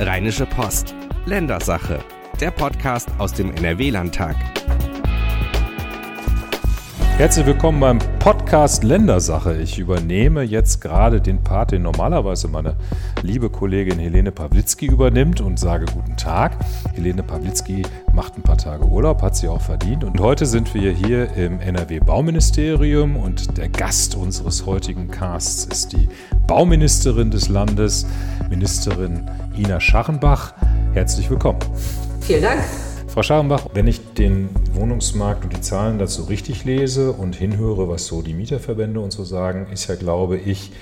Rheinische Post. Ländersache. Der Podcast aus dem NRW-Landtag. Herzlich willkommen beim Podcast Ländersache. Ich übernehme jetzt gerade den Part, den normalerweise meine liebe Kollegin Helene Pawlitzki übernimmt und sage guten Tag. Helene Pawlitzki macht ein paar Tage Urlaub, hat sie auch verdient. Und heute sind wir hier im NRW Bauministerium und der Gast unseres heutigen Casts ist die Bauministerin des Landes, Ministerin Ina Scharrenbach. Herzlich willkommen. Vielen Dank. Frau Scharenbach, wenn ich den Wohnungsmarkt und die Zahlen dazu richtig lese und hinhöre, was so die Mieterverbände und so sagen, ist ja, glaube ich,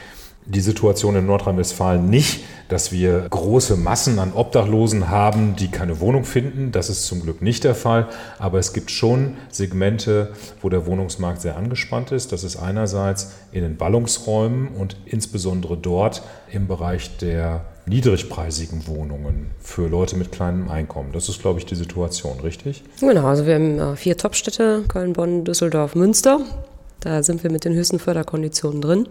die Situation in Nordrhein-Westfalen nicht, dass wir große Massen an Obdachlosen haben, die keine Wohnung finden. Das ist zum Glück nicht der Fall. Aber es gibt schon Segmente, wo der Wohnungsmarkt sehr angespannt ist. Das ist einerseits in den Ballungsräumen und insbesondere dort im Bereich der niedrigpreisigen Wohnungen für Leute mit kleinem Einkommen. Das ist, glaube ich, die Situation, richtig? Genau, also wir haben äh, vier Topstädte, Köln, Bonn, Düsseldorf, Münster. Da sind wir mit den höchsten Förderkonditionen drin.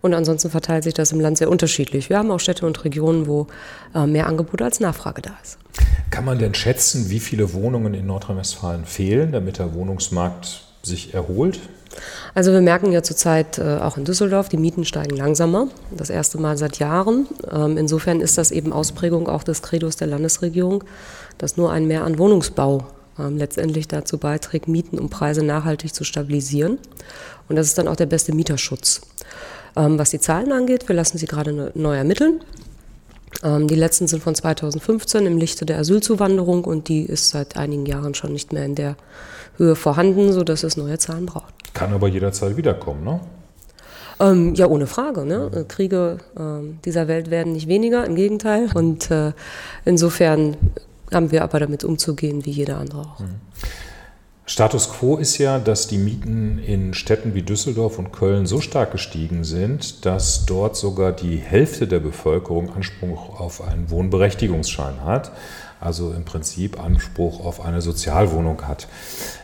Und ansonsten verteilt sich das im Land sehr unterschiedlich. Wir haben auch Städte und Regionen, wo äh, mehr Angebot als Nachfrage da ist. Kann man denn schätzen, wie viele Wohnungen in Nordrhein-Westfalen fehlen, damit der Wohnungsmarkt sich erholt? Also wir merken ja zurzeit äh, auch in Düsseldorf, die Mieten steigen langsamer. Das erste Mal seit Jahren. Ähm, insofern ist das eben Ausprägung auch des Credos der Landesregierung, dass nur ein Mehr an Wohnungsbau ähm, letztendlich dazu beiträgt, Mieten und Preise nachhaltig zu stabilisieren. Und das ist dann auch der beste Mieterschutz. Ähm, was die Zahlen angeht, wir lassen sie gerade ne, neu ermitteln. Ähm, die letzten sind von 2015 im Lichte der Asylzuwanderung und die ist seit einigen Jahren schon nicht mehr in der Höhe vorhanden, sodass es neue Zahlen braucht. Kann aber jederzeit wiederkommen, ne? Ähm, ja, ohne Frage. Ne? Kriege äh, dieser Welt werden nicht weniger, im Gegenteil. Und äh, insofern haben wir aber damit umzugehen, wie jeder andere auch. Mhm. Status quo ist ja, dass die Mieten in Städten wie Düsseldorf und Köln so stark gestiegen sind, dass dort sogar die Hälfte der Bevölkerung Anspruch auf einen Wohnberechtigungsschein hat, also im Prinzip Anspruch auf eine Sozialwohnung hat.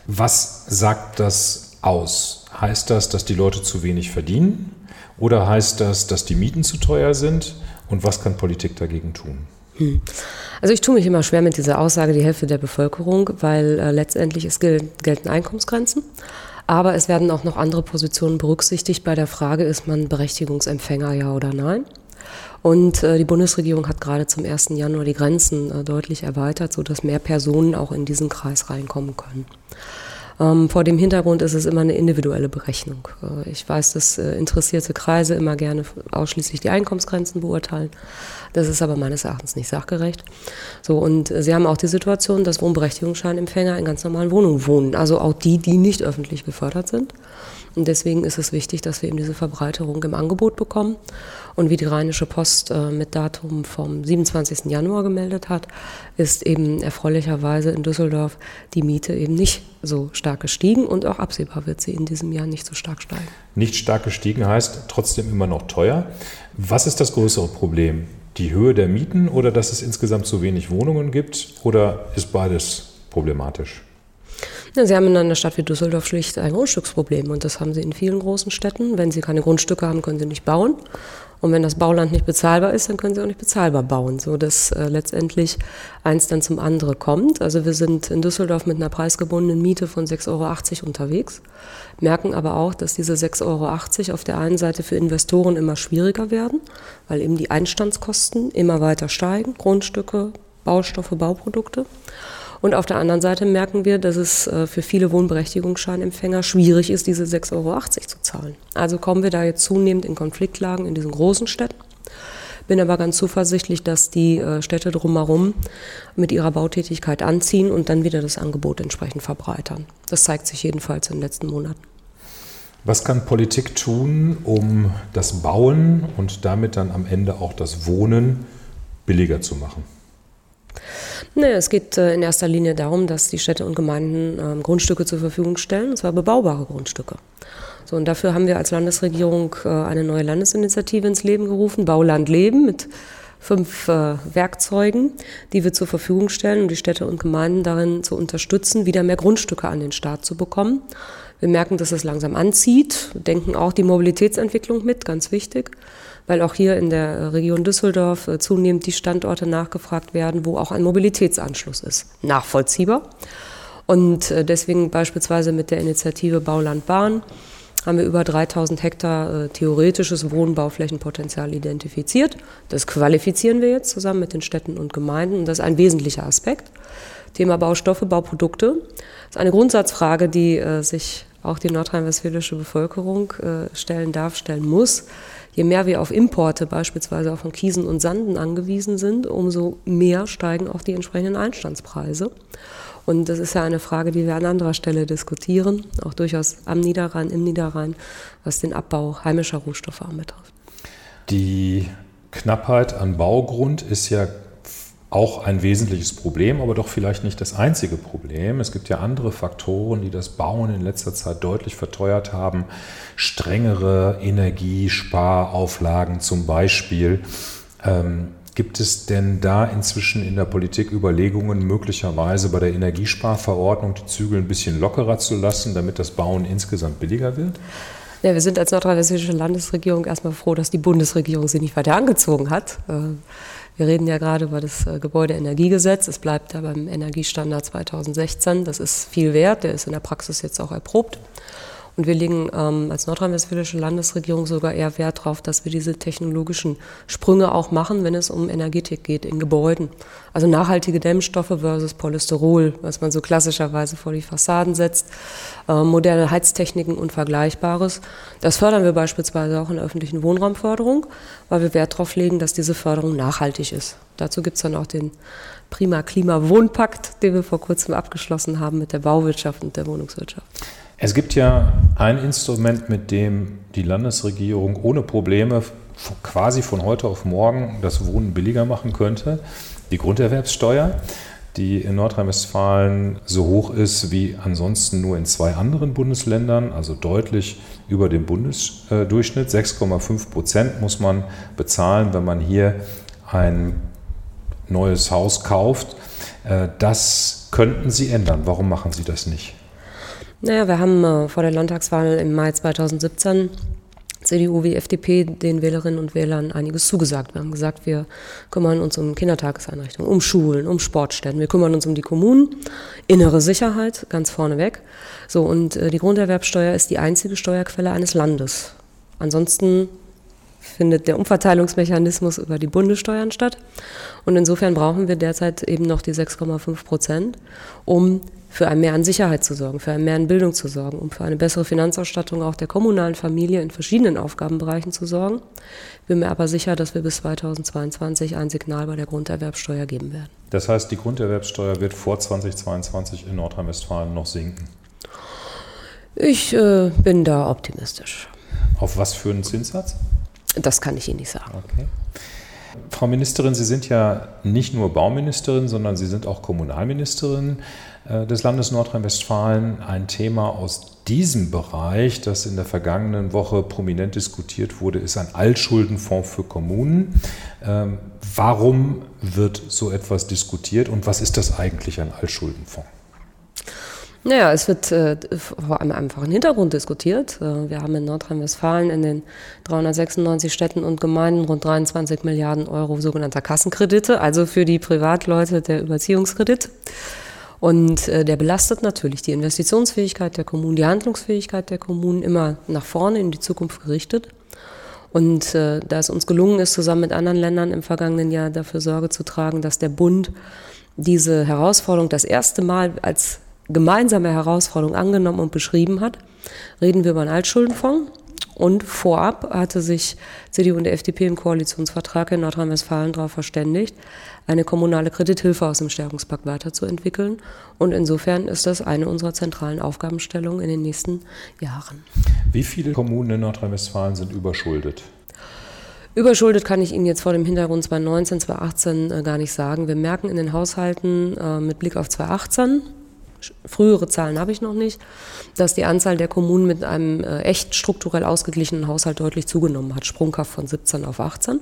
Was sagt das aus? Heißt das, dass die Leute zu wenig verdienen oder heißt das, dass die Mieten zu teuer sind? Und was kann Politik dagegen tun? Hm. Also ich tue mich immer schwer mit dieser Aussage, die Hälfte der Bevölkerung, weil äh, letztendlich es gel gelten Einkommensgrenzen. Aber es werden auch noch andere Positionen berücksichtigt bei der Frage, ist man Berechtigungsempfänger, ja oder nein. Und äh, die Bundesregierung hat gerade zum 1. Januar die Grenzen äh, deutlich erweitert, sodass mehr Personen auch in diesen Kreis reinkommen können. Ähm, vor dem Hintergrund ist es immer eine individuelle Berechnung. Äh, ich weiß, dass äh, interessierte Kreise immer gerne ausschließlich die Einkommensgrenzen beurteilen. Das ist aber meines Erachtens nicht sachgerecht. So, und äh, Sie haben auch die Situation, dass Wohnberechtigungsscheinempfänger in ganz normalen Wohnungen wohnen. Also auch die, die nicht öffentlich gefördert sind. Und deswegen ist es wichtig, dass wir eben diese Verbreiterung im Angebot bekommen. Und wie die Rheinische Post äh, mit Datum vom 27. Januar gemeldet hat, ist eben erfreulicherweise in Düsseldorf die Miete eben nicht so stark gestiegen und auch absehbar wird sie in diesem Jahr nicht so stark steigen. Nicht stark gestiegen heißt trotzdem immer noch teuer. Was ist das größere Problem? Die Höhe der Mieten oder dass es insgesamt zu wenig Wohnungen gibt oder ist beides problematisch? Ja, Sie haben in einer Stadt wie Düsseldorf schlicht ein Grundstücksproblem und das haben Sie in vielen großen Städten. Wenn Sie keine Grundstücke haben, können Sie nicht bauen. Und wenn das Bauland nicht bezahlbar ist, dann können sie auch nicht bezahlbar bauen, so dass äh, letztendlich eins dann zum anderen kommt. Also wir sind in Düsseldorf mit einer preisgebundenen Miete von 6,80 Euro unterwegs, merken aber auch, dass diese 6,80 Euro auf der einen Seite für Investoren immer schwieriger werden, weil eben die Einstandskosten immer weiter steigen, Grundstücke, Baustoffe, Bauprodukte. Und auf der anderen Seite merken wir, dass es äh, für viele Wohnberechtigungsscheinempfänger schwierig ist, diese 6,80 Euro zu zahlen. Also kommen wir da jetzt zunehmend in Konfliktlagen in diesen großen Städten. Bin aber ganz zuversichtlich, dass die äh, Städte drumherum mit ihrer Bautätigkeit anziehen und dann wieder das Angebot entsprechend verbreitern. Das zeigt sich jedenfalls in den letzten Monaten. Was kann Politik tun, um das Bauen und damit dann am Ende auch das Wohnen billiger zu machen? Naja, es geht äh, in erster Linie darum, dass die Städte und Gemeinden ähm, Grundstücke zur Verfügung stellen, und zwar bebaubare Grundstücke. So, und dafür haben wir als Landesregierung äh, eine neue Landesinitiative ins Leben gerufen, Bauland Leben, mit fünf äh, Werkzeugen, die wir zur Verfügung stellen, um die Städte und Gemeinden darin zu unterstützen, wieder mehr Grundstücke an den Staat zu bekommen. Wir merken, dass es langsam anzieht, denken auch die Mobilitätsentwicklung mit, ganz wichtig. Weil auch hier in der Region Düsseldorf äh, zunehmend die Standorte nachgefragt werden, wo auch ein Mobilitätsanschluss ist. Nachvollziehbar. Und äh, deswegen beispielsweise mit der Initiative Bauland Bahn haben wir über 3000 Hektar äh, theoretisches Wohnbauflächenpotenzial identifiziert. Das qualifizieren wir jetzt zusammen mit den Städten und Gemeinden und das ist ein wesentlicher Aspekt. Thema Baustoffe, Bauprodukte. Das ist eine Grundsatzfrage, die äh, sich auch die nordrhein-westfälische Bevölkerung äh, stellen darf, stellen muss. Je mehr wir auf Importe beispielsweise auch von Kiesen und Sanden angewiesen sind, umso mehr steigen auch die entsprechenden Einstandspreise. Und das ist ja eine Frage, die wir an anderer Stelle diskutieren, auch durchaus am Niederrhein, im Niederrhein, was den Abbau heimischer Rohstoffe anbetrifft. Die Knappheit an Baugrund ist ja auch ein wesentliches Problem, aber doch vielleicht nicht das einzige Problem. Es gibt ja andere Faktoren, die das Bauen in letzter Zeit deutlich verteuert haben. Strengere Energiesparauflagen zum Beispiel. Ähm, gibt es denn da inzwischen in der Politik Überlegungen, möglicherweise bei der Energiesparverordnung die Zügel ein bisschen lockerer zu lassen, damit das Bauen insgesamt billiger wird? Ja, wir sind als nordrhein-westfälische Landesregierung erstmal froh, dass die Bundesregierung sie nicht weiter angezogen hat. Wir reden ja gerade über das äh, Gebäudeenergiegesetz. Es bleibt ja beim Energiestandard 2016. Das ist viel wert. Der ist in der Praxis jetzt auch erprobt. Und wir legen ähm, als nordrhein-westfälische Landesregierung sogar eher Wert darauf, dass wir diese technologischen Sprünge auch machen, wenn es um Energetik geht in Gebäuden. Also nachhaltige Dämmstoffe versus Polysterol, was man so klassischerweise vor die Fassaden setzt, äh, moderne Heiztechniken und Vergleichbares. Das fördern wir beispielsweise auch in der öffentlichen Wohnraumförderung, weil wir Wert darauf legen, dass diese Förderung nachhaltig ist. Dazu gibt es dann auch den Prima Klima Wohnpakt, den wir vor kurzem abgeschlossen haben mit der Bauwirtschaft und der Wohnungswirtschaft. Es gibt ja ein Instrument, mit dem die Landesregierung ohne Probleme quasi von heute auf morgen das Wohnen billiger machen könnte, die Grunderwerbssteuer, die in Nordrhein-Westfalen so hoch ist wie ansonsten nur in zwei anderen Bundesländern, also deutlich über dem Bundesdurchschnitt. 6,5 Prozent muss man bezahlen, wenn man hier ein neues Haus kauft. Äh, das könnten Sie ändern. Warum machen Sie das nicht? Naja, wir haben äh, vor der Landtagswahl im Mai 2017 CDU wie FDP den Wählerinnen und Wählern einiges zugesagt. Wir haben gesagt, wir kümmern uns um Kindertageseinrichtungen, um Schulen, um Sportstätten. Wir kümmern uns um die Kommunen, innere Sicherheit, ganz vorneweg. So, und äh, die Grunderwerbsteuer ist die einzige Steuerquelle eines Landes. Ansonsten findet der Umverteilungsmechanismus über die Bundessteuern statt. Und insofern brauchen wir derzeit eben noch die 6,5 Prozent, um für ein Mehr an Sicherheit zu sorgen, für ein Mehr an Bildung zu sorgen, um für eine bessere Finanzausstattung auch der kommunalen Familie in verschiedenen Aufgabenbereichen zu sorgen. Ich bin mir aber sicher, dass wir bis 2022 ein Signal bei der Grunderwerbsteuer geben werden. Das heißt, die Grunderwerbsteuer wird vor 2022 in Nordrhein-Westfalen noch sinken? Ich äh, bin da optimistisch. Auf was für einen Zinssatz? Das kann ich Ihnen nicht sagen. Okay. Frau Ministerin, Sie sind ja nicht nur Bauministerin, sondern Sie sind auch Kommunalministerin. Äh, des Landes Nordrhein-Westfalen ein Thema aus diesem Bereich, das in der vergangenen Woche prominent diskutiert wurde, ist ein Altschuldenfonds für Kommunen. Ähm, warum wird so etwas diskutiert und was ist das eigentlich ein Altschuldenfonds? Naja, es wird äh, vor einem einfachen Hintergrund diskutiert. Äh, wir haben in Nordrhein-Westfalen in den 396 Städten und Gemeinden rund 23 Milliarden Euro sogenannter Kassenkredite, also für die Privatleute der Überziehungskredit. Und äh, der belastet natürlich die Investitionsfähigkeit der Kommunen, die Handlungsfähigkeit der Kommunen immer nach vorne in die Zukunft gerichtet. Und äh, da es uns gelungen ist, zusammen mit anderen Ländern im vergangenen Jahr dafür Sorge zu tragen, dass der Bund diese Herausforderung das erste Mal als gemeinsame Herausforderung angenommen und beschrieben hat, reden wir über einen Altschuldenfonds. Und vorab hatte sich CDU und FDP im Koalitionsvertrag in Nordrhein-Westfalen darauf verständigt, eine kommunale Kredithilfe aus dem Stärkungspakt weiterzuentwickeln. Und insofern ist das eine unserer zentralen Aufgabenstellungen in den nächsten Jahren. Wie viele Kommunen in Nordrhein-Westfalen sind überschuldet? Überschuldet kann ich Ihnen jetzt vor dem Hintergrund 2019, 2018 äh, gar nicht sagen. Wir merken in den Haushalten äh, mit Blick auf 2018, frühere Zahlen habe ich noch nicht, dass die Anzahl der Kommunen mit einem äh, echt strukturell ausgeglichenen Haushalt deutlich zugenommen hat, sprunghaft von 17 auf 18. Mhm.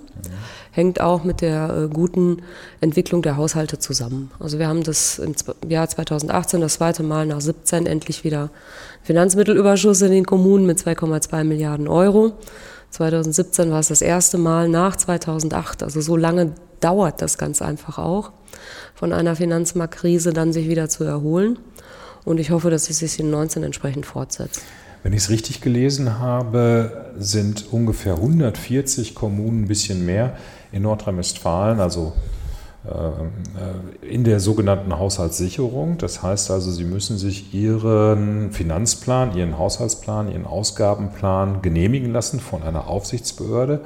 Hängt auch mit der äh, guten Entwicklung der Haushalte zusammen. Also wir haben das im Jahr 2018 das zweite Mal nach 17 endlich wieder Finanzmittelüberschuss in den Kommunen mit 2,2 Milliarden Euro. 2017 war es das erste Mal nach 2008. Also so lange dauert das ganz einfach auch, von einer Finanzmarktkrise dann sich wieder zu erholen. Und ich hoffe, dass es sich in 19 entsprechend fortsetzt. Wenn ich es richtig gelesen habe, sind ungefähr 140 Kommunen, ein bisschen mehr in Nordrhein-Westfalen, also äh, in der sogenannten Haushaltssicherung. Das heißt also, Sie müssen sich Ihren Finanzplan, Ihren Haushaltsplan, Ihren Ausgabenplan genehmigen lassen von einer Aufsichtsbehörde.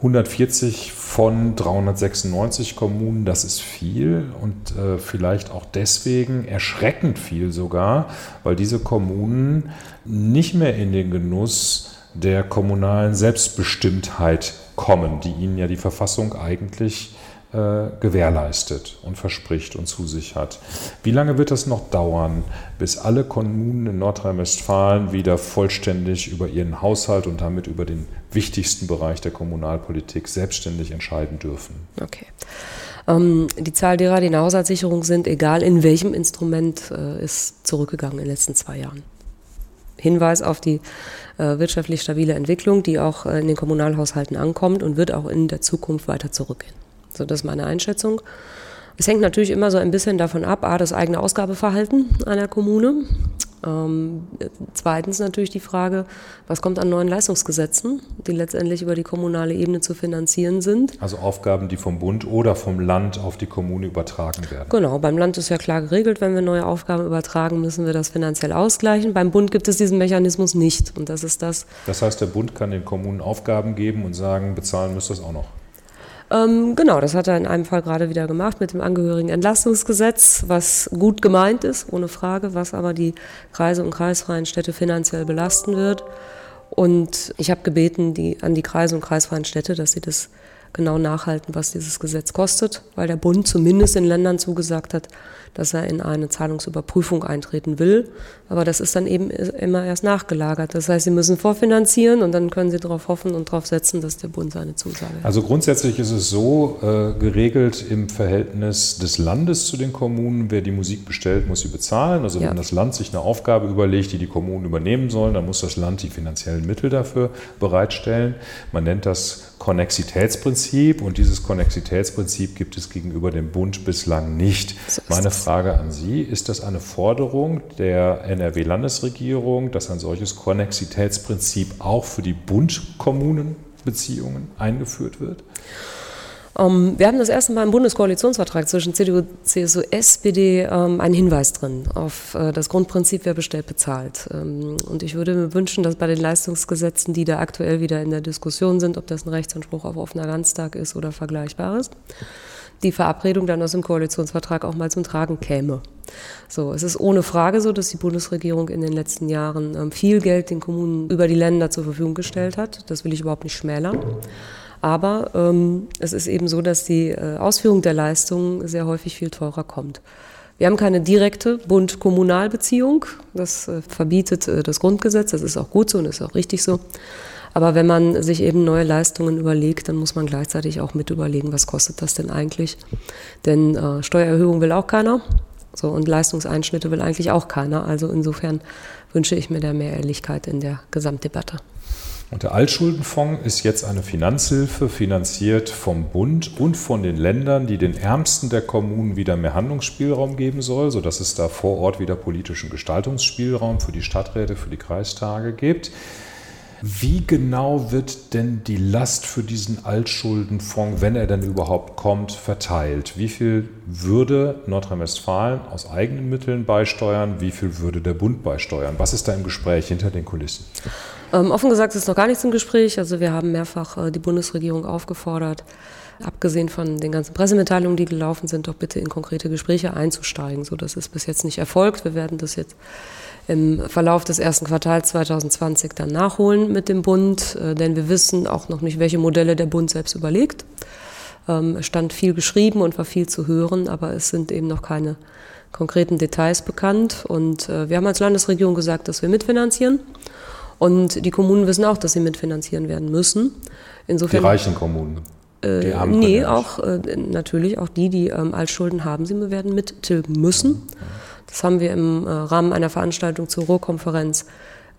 140 von 396 Kommunen, das ist viel und äh, vielleicht auch deswegen erschreckend viel sogar, weil diese Kommunen nicht mehr in den Genuss der kommunalen Selbstbestimmtheit kommen, die ihnen ja die Verfassung eigentlich gewährleistet und verspricht und zusichert. Wie lange wird das noch dauern, bis alle Kommunen in Nordrhein-Westfalen wieder vollständig über ihren Haushalt und damit über den wichtigsten Bereich der Kommunalpolitik selbstständig entscheiden dürfen? Okay. Ähm, die Zahl derer, die in der Haushaltssicherung sind, egal in welchem Instrument, äh, ist zurückgegangen in den letzten zwei Jahren. Hinweis auf die äh, wirtschaftlich stabile Entwicklung, die auch äh, in den Kommunalhaushalten ankommt und wird auch in der Zukunft weiter zurückgehen. So, das ist meine Einschätzung. Es hängt natürlich immer so ein bisschen davon ab, a, das eigene Ausgabeverhalten einer Kommune. Ähm, zweitens natürlich die Frage, was kommt an neuen Leistungsgesetzen, die letztendlich über die kommunale Ebene zu finanzieren sind. Also Aufgaben, die vom Bund oder vom Land auf die Kommune übertragen werden. Genau, beim Land ist ja klar geregelt, wenn wir neue Aufgaben übertragen, müssen wir das finanziell ausgleichen. Beim Bund gibt es diesen Mechanismus nicht und das ist das. Das heißt, der Bund kann den Kommunen Aufgaben geben und sagen, bezahlen müsst ihr es auch noch. Ähm, genau, das hat er in einem Fall gerade wieder gemacht mit dem Angehörigenentlastungsgesetz, was gut gemeint ist, ohne Frage, was aber die Kreise und kreisfreien Städte finanziell belasten wird. Und ich habe gebeten die, an die Kreise und kreisfreien Städte, dass sie das genau nachhalten, was dieses Gesetz kostet, weil der Bund zumindest den Ländern zugesagt hat, dass er in eine Zahlungsüberprüfung eintreten will. Aber das ist dann eben immer erst nachgelagert. Das heißt, sie müssen vorfinanzieren und dann können sie darauf hoffen und darauf setzen, dass der Bund seine Zusage hat. Also grundsätzlich ist es so äh, geregelt im Verhältnis des Landes zu den Kommunen. Wer die Musik bestellt, muss sie bezahlen. Also ja. wenn das Land sich eine Aufgabe überlegt, die die Kommunen übernehmen sollen, dann muss das Land die finanziellen Mittel dafür bereitstellen. Man nennt das Konnexitätsprinzip und dieses Konnexitätsprinzip gibt es gegenüber dem Bund bislang nicht. So Meine Frage an Sie, ist das eine Forderung der NRW-Landesregierung, dass ein solches Konnexitätsprinzip auch für die Bund-Kommunen-Beziehungen eingeführt wird? Ähm, wir haben das erste Mal im Bundeskoalitionsvertrag zwischen CDU, CSU, SPD ähm, einen Hinweis drin auf äh, das Grundprinzip, wer bestellt, bezahlt. Ähm, und ich würde mir wünschen, dass bei den Leistungsgesetzen, die da aktuell wieder in der Diskussion sind, ob das ein Rechtsanspruch auf offener Ganztag ist oder Vergleichbares, die Verabredung dann aus dem Koalitionsvertrag auch mal zum Tragen käme. So, es ist ohne Frage so, dass die Bundesregierung in den letzten Jahren viel Geld den Kommunen über die Länder zur Verfügung gestellt hat. Das will ich überhaupt nicht schmälern. Aber ähm, es ist eben so, dass die äh, Ausführung der Leistungen sehr häufig viel teurer kommt. Wir haben keine direkte Bund-Kommunal-Beziehung. Das äh, verbietet äh, das Grundgesetz. Das ist auch gut so und ist auch richtig so. Aber wenn man sich eben neue Leistungen überlegt, dann muss man gleichzeitig auch mit überlegen, was kostet das denn eigentlich? Denn äh, Steuererhöhung will auch keiner. So, und Leistungseinschnitte will eigentlich auch keiner. Also insofern wünsche ich mir da mehr Ehrlichkeit in der Gesamtdebatte. Und der Altschuldenfonds ist jetzt eine Finanzhilfe, finanziert vom Bund und von den Ländern, die den Ärmsten der Kommunen wieder mehr Handlungsspielraum geben soll, sodass es da vor Ort wieder politischen Gestaltungsspielraum für die Stadträte, für die Kreistage gibt. Wie genau wird denn die Last für diesen Altschuldenfonds, wenn er denn überhaupt kommt, verteilt? Wie viel würde Nordrhein-Westfalen aus eigenen Mitteln beisteuern? Wie viel würde der Bund beisteuern? Was ist da im Gespräch hinter den Kulissen? Ähm, offen gesagt ist noch gar nichts im Gespräch. Also wir haben mehrfach äh, die Bundesregierung aufgefordert, abgesehen von den ganzen Pressemitteilungen, die gelaufen sind, doch bitte in konkrete Gespräche einzusteigen. So, das ist bis jetzt nicht erfolgt. Wir werden das jetzt im Verlauf des ersten Quartals 2020 dann nachholen mit dem Bund, äh, denn wir wissen auch noch nicht, welche Modelle der Bund selbst überlegt. Ähm, es stand viel geschrieben und war viel zu hören, aber es sind eben noch keine konkreten Details bekannt. Und äh, wir haben als Landesregierung gesagt, dass wir mitfinanzieren. Und die Kommunen wissen auch, dass sie mitfinanzieren werden müssen. Insofern, die reichen Kommunen. Äh, die armen nee, auch äh, natürlich auch die, die ähm, Altschulden haben, sie werden mittilgen müssen. Das haben wir im äh, Rahmen einer Veranstaltung zur Ruhrkonferenz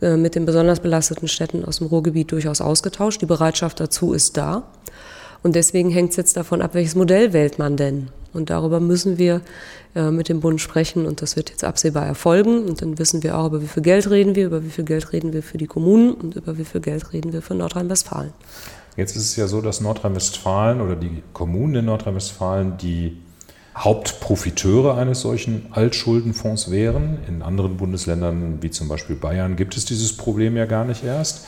äh, mit den besonders belasteten Städten aus dem Ruhrgebiet durchaus ausgetauscht. Die Bereitschaft dazu ist da. Und deswegen hängt es jetzt davon ab, welches Modell wählt man denn. Und darüber müssen wir äh, mit dem Bund sprechen und das wird jetzt absehbar erfolgen. Und dann wissen wir auch, über wie viel Geld reden wir, über wie viel Geld reden wir für die Kommunen und über wie viel Geld reden wir für Nordrhein-Westfalen. Jetzt ist es ja so, dass Nordrhein-Westfalen oder die Kommunen in Nordrhein-Westfalen die Hauptprofiteure eines solchen Altschuldenfonds wären. In anderen Bundesländern wie zum Beispiel Bayern gibt es dieses Problem ja gar nicht erst.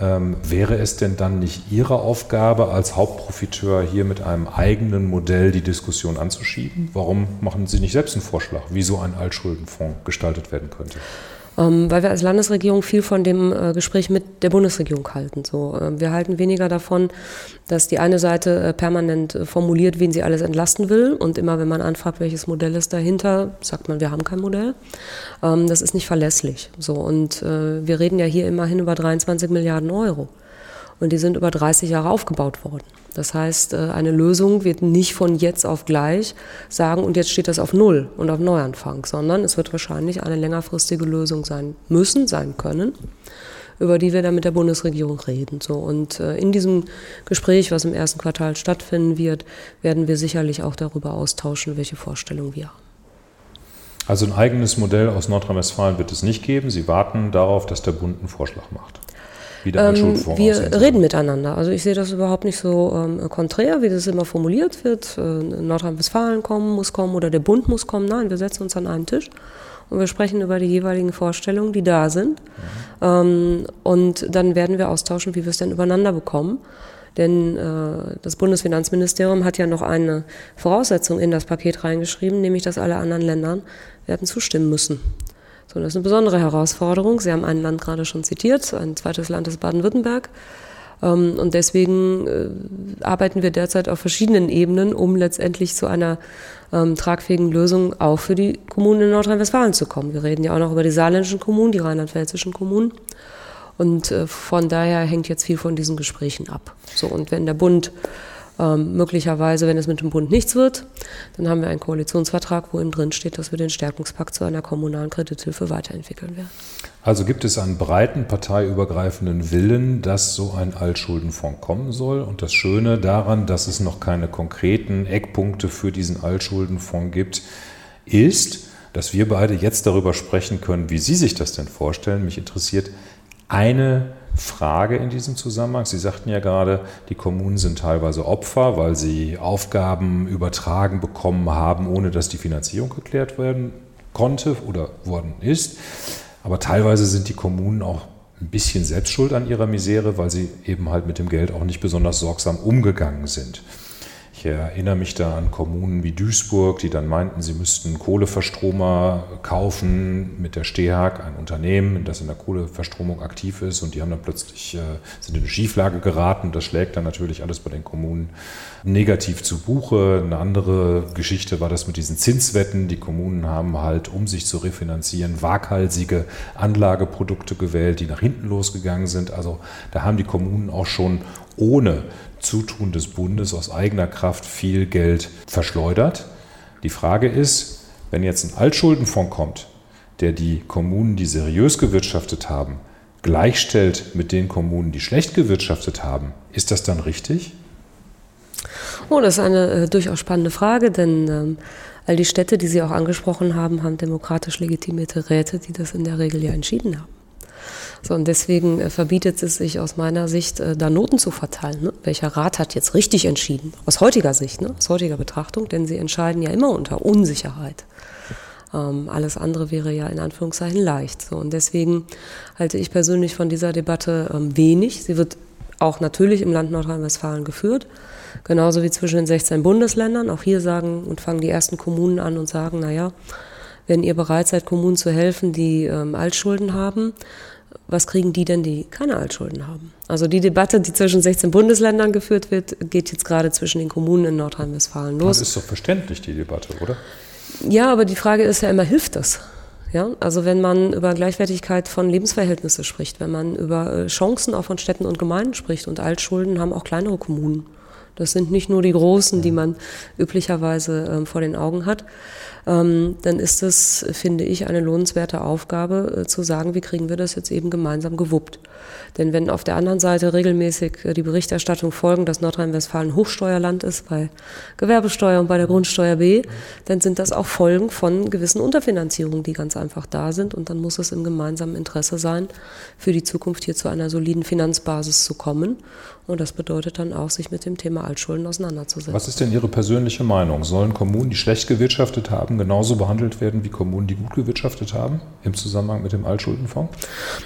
Ähm, wäre es denn dann nicht Ihre Aufgabe als Hauptprofiteur hier mit einem eigenen Modell die Diskussion anzuschieben? Warum machen Sie nicht selbst einen Vorschlag, wie so ein Altschuldenfonds gestaltet werden könnte? Ähm, weil wir als Landesregierung viel von dem äh, Gespräch mit der Bundesregierung halten. So, äh, wir halten weniger davon, dass die eine Seite äh, permanent äh, formuliert, wen sie alles entlasten will. Und immer, wenn man anfragt, welches Modell ist dahinter, sagt man, wir haben kein Modell. Ähm, das ist nicht verlässlich. So, und wir reden ja hier immerhin über 23 Milliarden Euro. Und die sind über 30 Jahre aufgebaut worden. Das heißt, äh, eine Lösung wird nicht von jetzt auf gleich sagen, und jetzt steht das auf Null und auf Neuanfang, sondern es wird wahrscheinlich eine längerfristige Lösung sein müssen, sein können, über die wir dann mit der Bundesregierung reden. So, und äh, in diesem Gespräch, was im ersten Quartal stattfinden wird, werden wir sicherlich auch darüber austauschen, welche Vorstellungen wir haben. Also ein eigenes Modell aus Nordrhein-Westfalen wird es nicht geben. Sie warten darauf, dass der Bund einen Vorschlag macht ähm, Wir reden miteinander. Also ich sehe das überhaupt nicht so ähm, konträr, wie das immer formuliert wird. Äh, Nordrhein-Westfalen kommen, muss kommen oder der Bund muss kommen. Nein, wir setzen uns an einen Tisch und wir sprechen über die jeweiligen Vorstellungen, die da sind. Mhm. Ähm, und dann werden wir austauschen, wie wir es denn übereinander bekommen. Denn äh, das Bundesfinanzministerium hat ja noch eine Voraussetzung in das Paket reingeschrieben, nämlich dass alle anderen Länder werden zustimmen müssen. So, das ist eine besondere Herausforderung. Sie haben ein Land gerade schon zitiert, ein zweites Land ist Baden-Württemberg. Ähm, und deswegen äh, arbeiten wir derzeit auf verschiedenen Ebenen, um letztendlich zu einer ähm, tragfähigen Lösung auch für die Kommunen in Nordrhein-Westfalen zu kommen. Wir reden ja auch noch über die saarländischen Kommunen, die rheinland-pfälzischen Kommunen. Und äh, von daher hängt jetzt viel von diesen Gesprächen ab. So, und wenn der Bund ähm, möglicherweise, wenn es mit dem Bund nichts wird, dann haben wir einen Koalitionsvertrag, wo eben drin steht, dass wir den Stärkungspakt zu einer kommunalen Kredithilfe weiterentwickeln werden. Also gibt es einen breiten parteiübergreifenden Willen, dass so ein Altschuldenfonds kommen soll. Und das Schöne daran, dass es noch keine konkreten Eckpunkte für diesen Altschuldenfonds gibt, ist, dass wir beide jetzt darüber sprechen können, wie Sie sich das denn vorstellen. Mich interessiert eine Frage in diesem Zusammenhang. Sie sagten ja gerade, die Kommunen sind teilweise Opfer, weil sie Aufgaben übertragen bekommen haben, ohne dass die Finanzierung geklärt werden konnte oder worden ist. Aber teilweise sind die Kommunen auch ein bisschen selbst schuld an ihrer Misere, weil sie eben halt mit dem Geld auch nicht besonders sorgsam umgegangen sind. Ich erinnere mich da an Kommunen wie Duisburg, die dann meinten, sie müssten Kohleverstromer kaufen mit der Stehag, ein Unternehmen, das in der Kohleverstromung aktiv ist. Und die haben dann plötzlich, äh, sind in eine Schieflage geraten. Das schlägt dann natürlich alles bei den Kommunen negativ zu Buche. Eine andere Geschichte war das mit diesen Zinswetten. Die Kommunen haben halt, um sich zu refinanzieren, waghalsige Anlageprodukte gewählt, die nach hinten losgegangen sind. Also da haben die Kommunen auch schon ohne Zutun des Bundes aus eigener Kraft viel Geld verschleudert. Die Frage ist, wenn jetzt ein Altschuldenfonds kommt, der die Kommunen, die seriös gewirtschaftet haben, gleichstellt mit den Kommunen, die schlecht gewirtschaftet haben, ist das dann richtig? Oh, das ist eine äh, durchaus spannende Frage, denn ähm, all die Städte, die Sie auch angesprochen haben, haben demokratisch legitimierte Räte, die das in der Regel ja entschieden haben. So, und deswegen äh, verbietet es sich aus meiner Sicht, äh, da Noten zu verteilen. Ne? Welcher Rat hat jetzt richtig entschieden? Aus heutiger Sicht, ne? aus heutiger Betrachtung, denn sie entscheiden ja immer unter Unsicherheit. Ähm, alles andere wäre ja in Anführungszeichen leicht. So, und deswegen halte ich persönlich von dieser Debatte ähm, wenig. Sie wird auch natürlich im Land Nordrhein-Westfalen geführt, genauso wie zwischen den 16 Bundesländern. Auch hier sagen und fangen die ersten Kommunen an und sagen, naja, wenn ihr bereit seid, Kommunen zu helfen, die ähm, Altschulden haben, was kriegen die denn, die keine Altschulden haben? Also die Debatte, die zwischen 16 Bundesländern geführt wird, geht jetzt gerade zwischen den Kommunen in Nordrhein-Westfalen los. Das ist doch verständlich, die Debatte, oder? Ja, aber die Frage ist ja immer, hilft das? Ja, also wenn man über Gleichwertigkeit von Lebensverhältnissen spricht, wenn man über äh, Chancen auch von Städten und Gemeinden spricht und Altschulden haben auch kleinere Kommunen. Das sind nicht nur die großen, die man üblicherweise äh, vor den Augen hat. Ähm, dann ist es, finde ich, eine lohnenswerte Aufgabe äh, zu sagen, wie kriegen wir das jetzt eben gemeinsam gewuppt. Denn wenn auf der anderen Seite regelmäßig äh, die Berichterstattung folgen, dass Nordrhein-Westfalen Hochsteuerland ist bei Gewerbesteuer und bei der Grundsteuer B, dann sind das auch Folgen von gewissen Unterfinanzierungen, die ganz einfach da sind. Und dann muss es im gemeinsamen Interesse sein, für die Zukunft hier zu einer soliden Finanzbasis zu kommen. Und das bedeutet dann auch, sich mit dem Thema Altschulden auseinanderzusetzen. Was ist denn Ihre persönliche Meinung? Sollen Kommunen, die schlecht gewirtschaftet haben, genauso behandelt werden wie Kommunen, die gut gewirtschaftet haben im Zusammenhang mit dem Altschuldenfonds?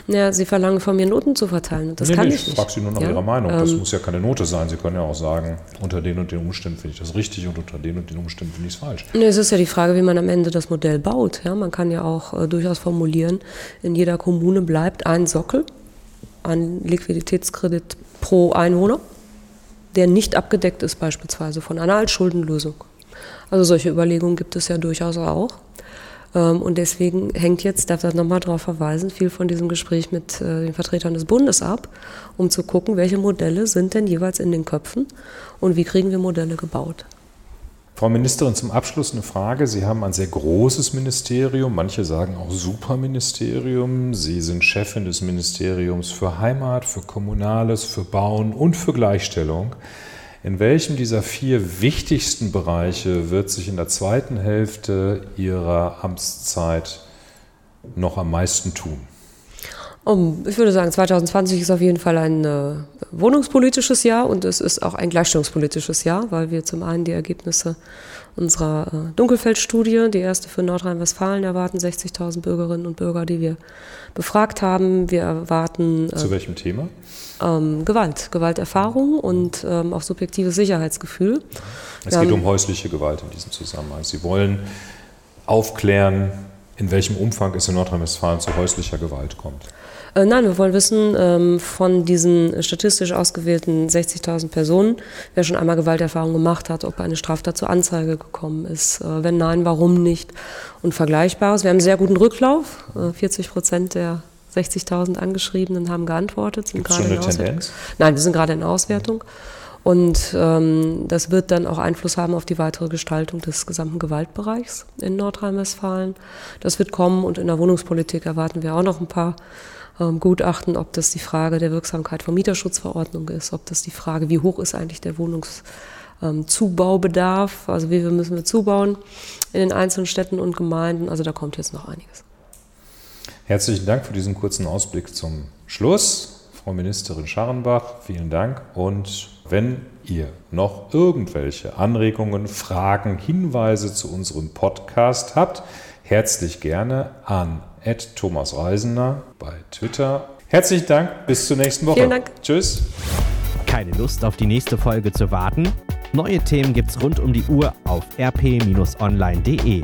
Ja, Sie verlangen von mir Noten zu verteilen. Das nee, kann nee, ich nicht. Ich frage Sie nur nach ja? Ihrer Meinung. Das ähm, muss ja keine Note sein. Sie können ja auch sagen, unter den und den Umständen finde ich das richtig und unter den und den Umständen finde ich es falsch. Nee, es ist ja die Frage, wie man am Ende das Modell baut. Ja, man kann ja auch äh, durchaus formulieren, in jeder Kommune bleibt ein Sockel an Liquiditätskredit pro Einwohner, der nicht abgedeckt ist beispielsweise von einer Altschuldenlösung. Also solche Überlegungen gibt es ja durchaus auch. Ähm, und deswegen hängt jetzt, darf ich nochmal darauf verweisen, viel von diesem Gespräch mit äh, den Vertretern des Bundes ab, um zu gucken, welche Modelle sind denn jeweils in den Köpfen und wie kriegen wir Modelle gebaut. Frau Ministerin, zum Abschluss eine Frage. Sie haben ein sehr großes Ministerium, manche sagen auch Superministerium. Sie sind Chefin des Ministeriums für Heimat, für Kommunales, für Bauen und für Gleichstellung. In welchem dieser vier wichtigsten Bereiche wird sich in der zweiten Hälfte Ihrer Amtszeit noch am meisten tun? Um, ich würde sagen, 2020 ist auf jeden Fall ein äh, wohnungspolitisches Jahr und es ist auch ein gleichstellungspolitisches Jahr, weil wir zum einen die Ergebnisse unserer äh, Dunkelfeldstudie, die erste für Nordrhein-Westfalen, erwarten 60.000 Bürgerinnen und Bürger, die wir befragt haben. Wir erwarten. Äh, Zu welchem Thema? Ähm, Gewalt, Gewalterfahrung und ähm, auch subjektives Sicherheitsgefühl. Es geht um häusliche Gewalt in diesem Zusammenhang. Sie wollen aufklären, in welchem Umfang es in Nordrhein-Westfalen zu häuslicher Gewalt kommt. Äh, nein, wir wollen wissen ähm, von diesen statistisch ausgewählten 60.000 Personen, wer schon einmal Gewalterfahrung gemacht hat, ob eine Straftat zur Anzeige gekommen ist. Äh, wenn nein, warum nicht? Und Vergleichbares. Wir haben einen sehr guten Rücklauf. Äh, 40 Prozent der 60.000 Angeschriebenen haben geantwortet. Sind gerade schon eine Tendenz? Nein, wir sind gerade in Auswertung. Und ähm, das wird dann auch Einfluss haben auf die weitere Gestaltung des gesamten Gewaltbereichs in Nordrhein-Westfalen. Das wird kommen und in der Wohnungspolitik erwarten wir auch noch ein paar ähm, Gutachten, ob das die Frage der Wirksamkeit von Mieterschutzverordnung ist, ob das die Frage, wie hoch ist eigentlich der Wohnungszubaubedarf, ähm, also wie viel müssen wir zubauen in den einzelnen Städten und Gemeinden. Also da kommt jetzt noch einiges. Herzlichen Dank für diesen kurzen Ausblick zum Schluss. Frau Ministerin Scharrenbach, vielen Dank. Und wenn ihr noch irgendwelche Anregungen, Fragen, Hinweise zu unserem Podcast habt, herzlich gerne an Thomas Reisener bei Twitter. Herzlichen Dank, bis zur nächsten Woche. Vielen Dank. Tschüss. Keine Lust auf die nächste Folge zu warten? Neue Themen gibt's rund um die Uhr auf rp-online.de.